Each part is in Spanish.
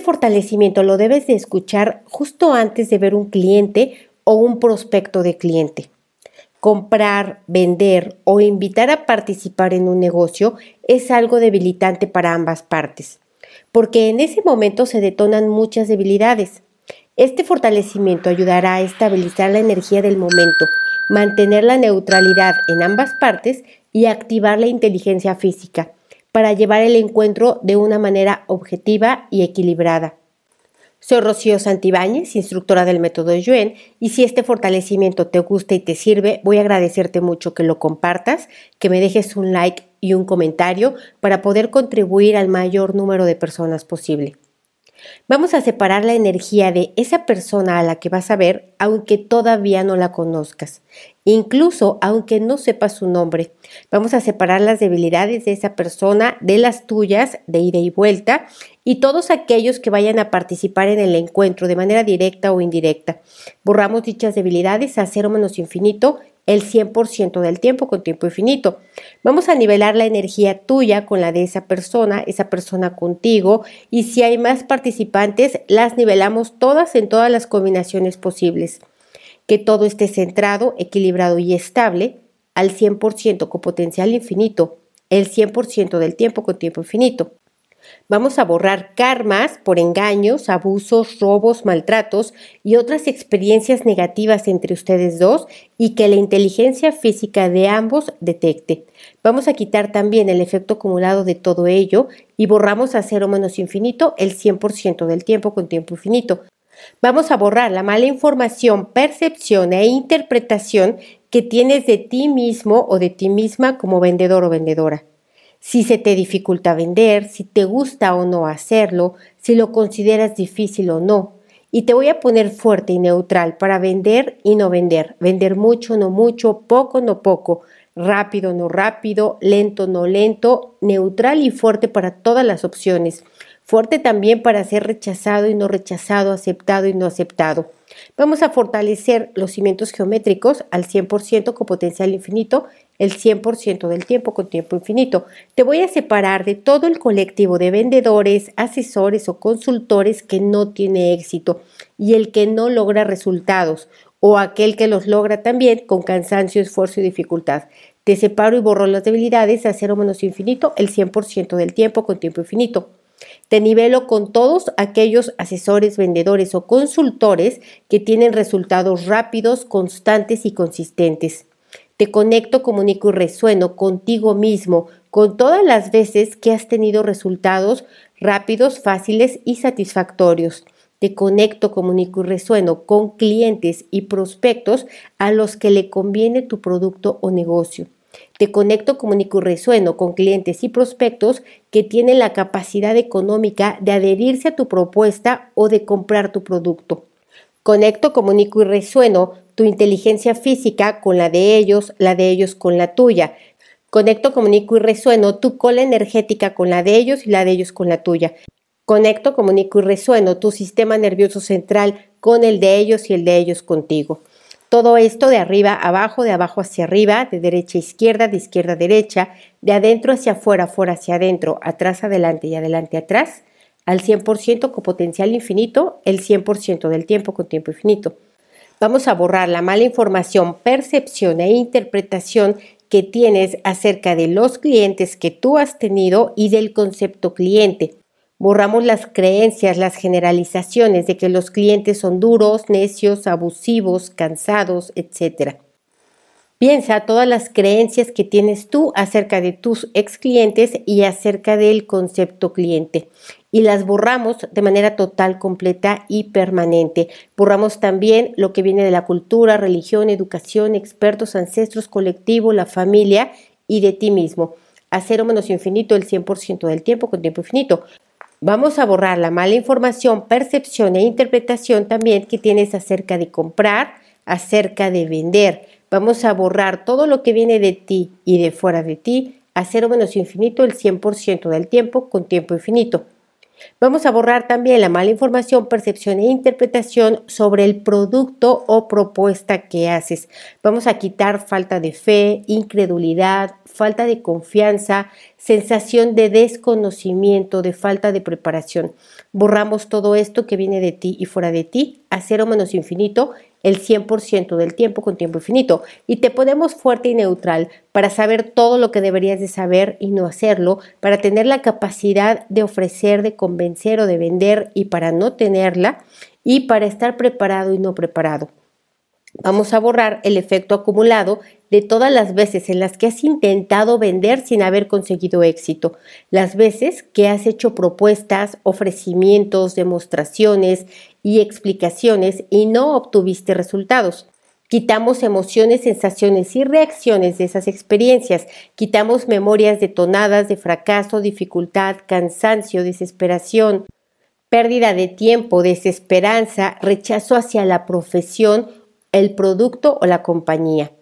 Este fortalecimiento lo debes de escuchar justo antes de ver un cliente o un prospecto de cliente. Comprar, vender o invitar a participar en un negocio es algo debilitante para ambas partes, porque en ese momento se detonan muchas debilidades. Este fortalecimiento ayudará a estabilizar la energía del momento, mantener la neutralidad en ambas partes y activar la inteligencia física para llevar el encuentro de una manera objetiva y equilibrada. Soy Rocío Santibáñez, instructora del método Yuen, y si este fortalecimiento te gusta y te sirve, voy a agradecerte mucho que lo compartas, que me dejes un like y un comentario para poder contribuir al mayor número de personas posible. Vamos a separar la energía de esa persona a la que vas a ver, aunque todavía no la conozcas, incluso aunque no sepas su nombre. Vamos a separar las debilidades de esa persona de las tuyas de ida y vuelta y todos aquellos que vayan a participar en el encuentro de manera directa o indirecta. Borramos dichas debilidades a cero menos infinito el 100% del tiempo con tiempo infinito. Vamos a nivelar la energía tuya con la de esa persona, esa persona contigo, y si hay más participantes, las nivelamos todas en todas las combinaciones posibles. Que todo esté centrado, equilibrado y estable al 100% con potencial infinito, el 100% del tiempo con tiempo infinito. Vamos a borrar karmas por engaños, abusos, robos, maltratos y otras experiencias negativas entre ustedes dos y que la inteligencia física de ambos detecte. Vamos a quitar también el efecto acumulado de todo ello y borramos a cero menos infinito el 100% del tiempo con tiempo infinito. Vamos a borrar la mala información, percepción e interpretación que tienes de ti mismo o de ti misma como vendedor o vendedora si se te dificulta vender, si te gusta o no hacerlo, si lo consideras difícil o no. Y te voy a poner fuerte y neutral para vender y no vender. Vender mucho, no mucho, poco, no poco, rápido, no rápido, lento, no lento, neutral y fuerte para todas las opciones. Fuerte también para ser rechazado y no rechazado, aceptado y no aceptado. Vamos a fortalecer los cimientos geométricos al 100% con potencial infinito, el 100% del tiempo con tiempo infinito. Te voy a separar de todo el colectivo de vendedores, asesores o consultores que no tiene éxito y el que no logra resultados o aquel que los logra también con cansancio, esfuerzo y dificultad. Te separo y borro las debilidades a cero menos infinito el 100% del tiempo con tiempo infinito. Te nivelo con todos aquellos asesores, vendedores o consultores que tienen resultados rápidos, constantes y consistentes. Te conecto, comunico y resueno contigo mismo con todas las veces que has tenido resultados rápidos, fáciles y satisfactorios. Te conecto, comunico y resueno con clientes y prospectos a los que le conviene tu producto o negocio. Te conecto, comunico y resueno con clientes y prospectos que tienen la capacidad económica de adherirse a tu propuesta o de comprar tu producto. Conecto, comunico y resueno tu inteligencia física con la de ellos, la de ellos con la tuya. Conecto, comunico y resueno tu cola energética con la de ellos y la de ellos con la tuya. Conecto, comunico y resueno tu sistema nervioso central con el de ellos y el de ellos contigo. Todo esto de arriba a abajo, de abajo hacia arriba, de derecha a izquierda, de izquierda a derecha, de adentro hacia afuera, afuera hacia adentro, atrás adelante y adelante atrás, al 100% con potencial infinito, el 100% del tiempo con tiempo infinito. Vamos a borrar la mala información, percepción e interpretación que tienes acerca de los clientes que tú has tenido y del concepto cliente. Borramos las creencias, las generalizaciones de que los clientes son duros, necios, abusivos, cansados, etc. Piensa todas las creencias que tienes tú acerca de tus ex clientes y acerca del concepto cliente y las borramos de manera total, completa y permanente. Borramos también lo que viene de la cultura, religión, educación, expertos, ancestros, colectivo, la familia y de ti mismo. A cero menos infinito el 100% del tiempo con tiempo infinito. Vamos a borrar la mala información, percepción e interpretación también que tienes acerca de comprar, acerca de vender. Vamos a borrar todo lo que viene de ti y de fuera de ti a cero menos infinito el 100% del tiempo con tiempo infinito. Vamos a borrar también la mala información, percepción e interpretación sobre el producto o propuesta que haces. Vamos a quitar falta de fe, incredulidad, falta de confianza, sensación de desconocimiento, de falta de preparación. Borramos todo esto que viene de ti y fuera de ti a cero menos infinito el 100% del tiempo con tiempo infinito y te ponemos fuerte y neutral para saber todo lo que deberías de saber y no hacerlo, para tener la capacidad de ofrecer, de convencer o de vender y para no tenerla y para estar preparado y no preparado. Vamos a borrar el efecto acumulado de todas las veces en las que has intentado vender sin haber conseguido éxito, las veces que has hecho propuestas, ofrecimientos, demostraciones y explicaciones y no obtuviste resultados. Quitamos emociones, sensaciones y reacciones de esas experiencias. Quitamos memorias detonadas de fracaso, dificultad, cansancio, desesperación, pérdida de tiempo, desesperanza, rechazo hacia la profesión, el producto o la compañía.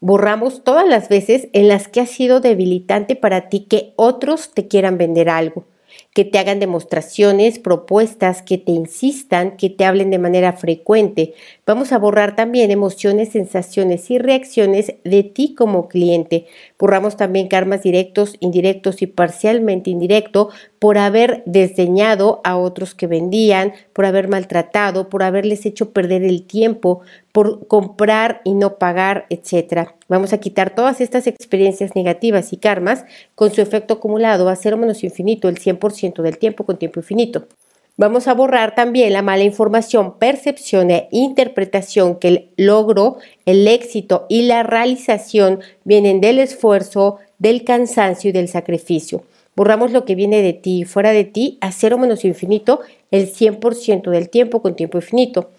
Borramos todas las veces en las que ha sido debilitante para ti que otros te quieran vender algo que te hagan demostraciones, propuestas, que te insistan, que te hablen de manera frecuente. Vamos a borrar también emociones, sensaciones y reacciones de ti como cliente. Borramos también karmas directos, indirectos y parcialmente indirecto por haber desdeñado a otros que vendían, por haber maltratado, por haberles hecho perder el tiempo, por comprar y no pagar, etc. Vamos a quitar todas estas experiencias negativas y karmas con su efecto acumulado a cero menos infinito el 100% del tiempo con tiempo infinito. Vamos a borrar también la mala información, percepción e interpretación que el logro, el éxito y la realización vienen del esfuerzo, del cansancio y del sacrificio. Borramos lo que viene de ti y fuera de ti a cero menos infinito el 100% del tiempo con tiempo infinito.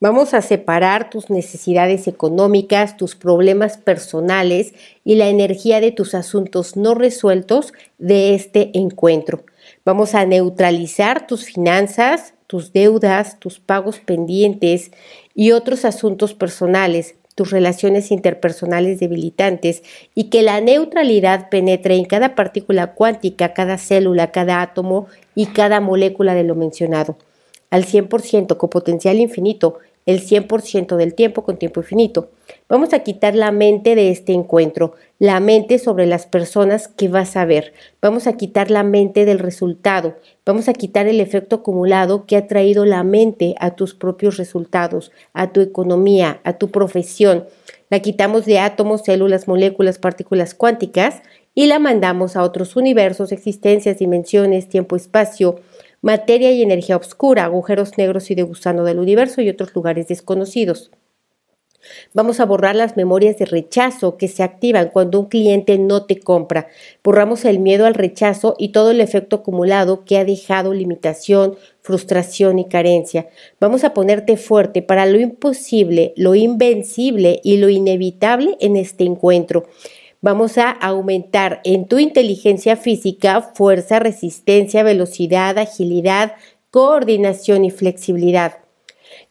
Vamos a separar tus necesidades económicas, tus problemas personales y la energía de tus asuntos no resueltos de este encuentro. Vamos a neutralizar tus finanzas, tus deudas, tus pagos pendientes y otros asuntos personales, tus relaciones interpersonales debilitantes y que la neutralidad penetre en cada partícula cuántica, cada célula, cada átomo y cada molécula de lo mencionado. Al 100% con potencial infinito el 100% del tiempo con tiempo infinito. Vamos a quitar la mente de este encuentro, la mente sobre las personas que vas a ver. Vamos a quitar la mente del resultado. Vamos a quitar el efecto acumulado que ha traído la mente a tus propios resultados, a tu economía, a tu profesión. La quitamos de átomos, células, moléculas, partículas cuánticas y la mandamos a otros universos, existencias, dimensiones, tiempo, espacio, materia y energía oscura, agujeros negros y de gusano del universo y otros lugares desconocidos. Vamos a borrar las memorias de rechazo que se activan cuando un cliente no te compra. Borramos el miedo al rechazo y todo el efecto acumulado que ha dejado limitación, frustración y carencia. Vamos a ponerte fuerte para lo imposible, lo invencible y lo inevitable en este encuentro. Vamos a aumentar en tu inteligencia física fuerza, resistencia, velocidad, agilidad, coordinación y flexibilidad.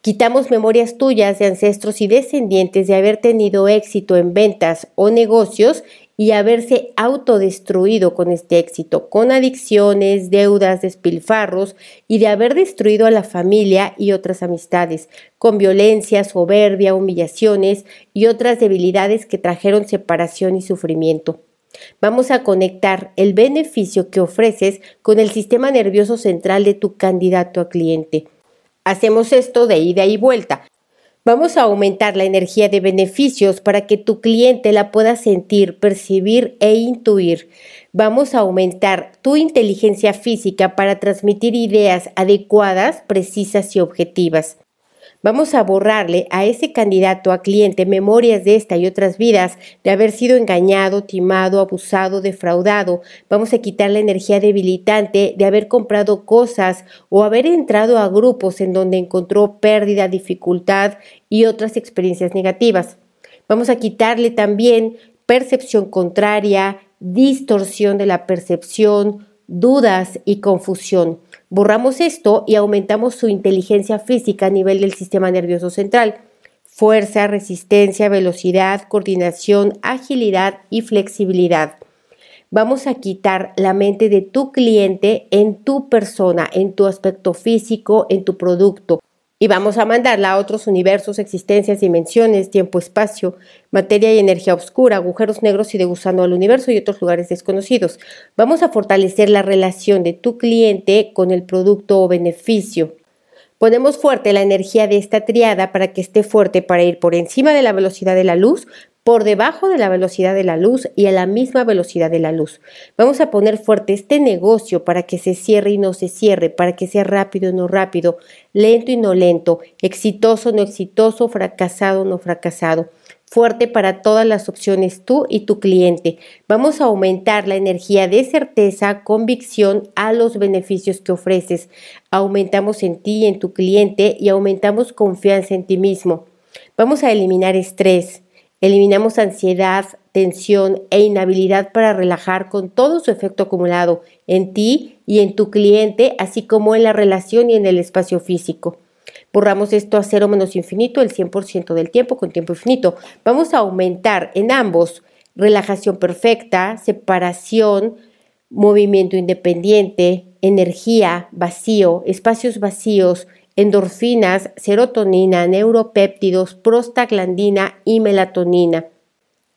Quitamos memorias tuyas de ancestros y descendientes de haber tenido éxito en ventas o negocios y haberse autodestruido con este éxito, con adicciones, deudas, despilfarros y de haber destruido a la familia y otras amistades, con violencia, soberbia, humillaciones y otras debilidades que trajeron separación y sufrimiento. Vamos a conectar el beneficio que ofreces con el sistema nervioso central de tu candidato a cliente. Hacemos esto de ida y vuelta. Vamos a aumentar la energía de beneficios para que tu cliente la pueda sentir, percibir e intuir. Vamos a aumentar tu inteligencia física para transmitir ideas adecuadas, precisas y objetivas. Vamos a borrarle a ese candidato a cliente memorias de esta y otras vidas, de haber sido engañado, timado, abusado, defraudado. Vamos a quitar la energía debilitante de haber comprado cosas o haber entrado a grupos en donde encontró pérdida, dificultad y otras experiencias negativas. Vamos a quitarle también percepción contraria, distorsión de la percepción, dudas y confusión. Borramos esto y aumentamos su inteligencia física a nivel del sistema nervioso central. Fuerza, resistencia, velocidad, coordinación, agilidad y flexibilidad. Vamos a quitar la mente de tu cliente en tu persona, en tu aspecto físico, en tu producto. Y vamos a mandarla a otros universos, existencias, dimensiones, tiempo, espacio, materia y energía oscura, agujeros negros y de gusano al universo y otros lugares desconocidos. Vamos a fortalecer la relación de tu cliente con el producto o beneficio. Ponemos fuerte la energía de esta triada para que esté fuerte para ir por encima de la velocidad de la luz, por debajo de la velocidad de la luz y a la misma velocidad de la luz. Vamos a poner fuerte este negocio para que se cierre y no se cierre, para que sea rápido y no rápido, lento y no lento, exitoso, no exitoso, fracasado, no fracasado. Fuerte para todas las opciones tú y tu cliente. Vamos a aumentar la energía de certeza, convicción a los beneficios que ofreces. Aumentamos en ti y en tu cliente y aumentamos confianza en ti mismo. Vamos a eliminar estrés Eliminamos ansiedad, tensión e inhabilidad para relajar con todo su efecto acumulado en ti y en tu cliente, así como en la relación y en el espacio físico. Borramos esto a cero menos infinito el 100% del tiempo con tiempo infinito. Vamos a aumentar en ambos relajación perfecta, separación, movimiento independiente, energía, vacío, espacios vacíos, endorfinas, serotonina, neuropéptidos, prostaglandina y melatonina.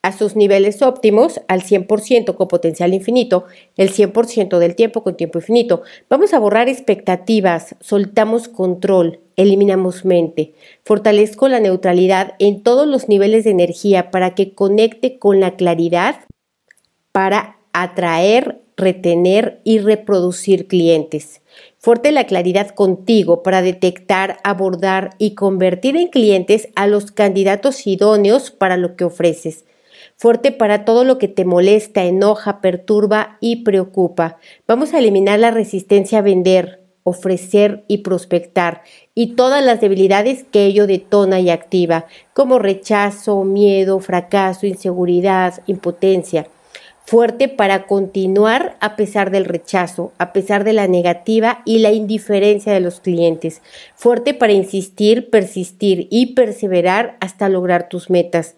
A sus niveles óptimos, al 100% con potencial infinito, el 100% del tiempo con tiempo infinito. Vamos a borrar expectativas, soltamos control, eliminamos mente. Fortalezco la neutralidad en todos los niveles de energía para que conecte con la claridad para atraer, retener y reproducir clientes. Fuerte la claridad contigo para detectar, abordar y convertir en clientes a los candidatos idóneos para lo que ofreces. Fuerte para todo lo que te molesta, enoja, perturba y preocupa. Vamos a eliminar la resistencia a vender, ofrecer y prospectar y todas las debilidades que ello detona y activa, como rechazo, miedo, fracaso, inseguridad, impotencia fuerte para continuar a pesar del rechazo, a pesar de la negativa y la indiferencia de los clientes, fuerte para insistir, persistir y perseverar hasta lograr tus metas,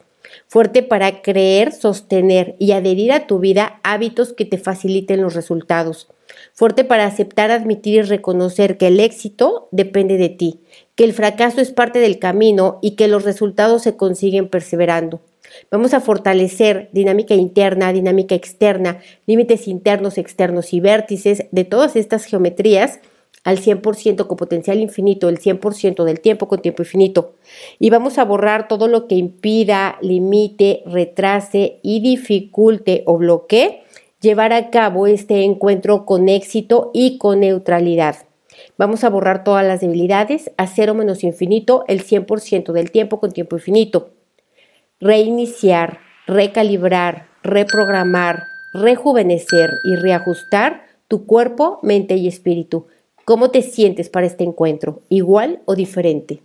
fuerte para creer, sostener y adherir a tu vida hábitos que te faciliten los resultados, fuerte para aceptar, admitir y reconocer que el éxito depende de ti, que el fracaso es parte del camino y que los resultados se consiguen perseverando Vamos a fortalecer dinámica interna, dinámica externa, límites internos, externos y vértices de todas estas geometrías al 100% con potencial infinito, el 100% del tiempo con tiempo infinito. Y vamos a borrar todo lo que impida, limite, retrase y dificulte o bloquee llevar a cabo este encuentro con éxito y con neutralidad. Vamos a borrar todas las debilidades a cero menos infinito, el 100% del tiempo con tiempo infinito reiniciar, recalibrar, reprogramar, rejuvenecer y reajustar tu cuerpo, mente y espíritu. ¿Cómo te sientes para este encuentro? ¿Igual o diferente?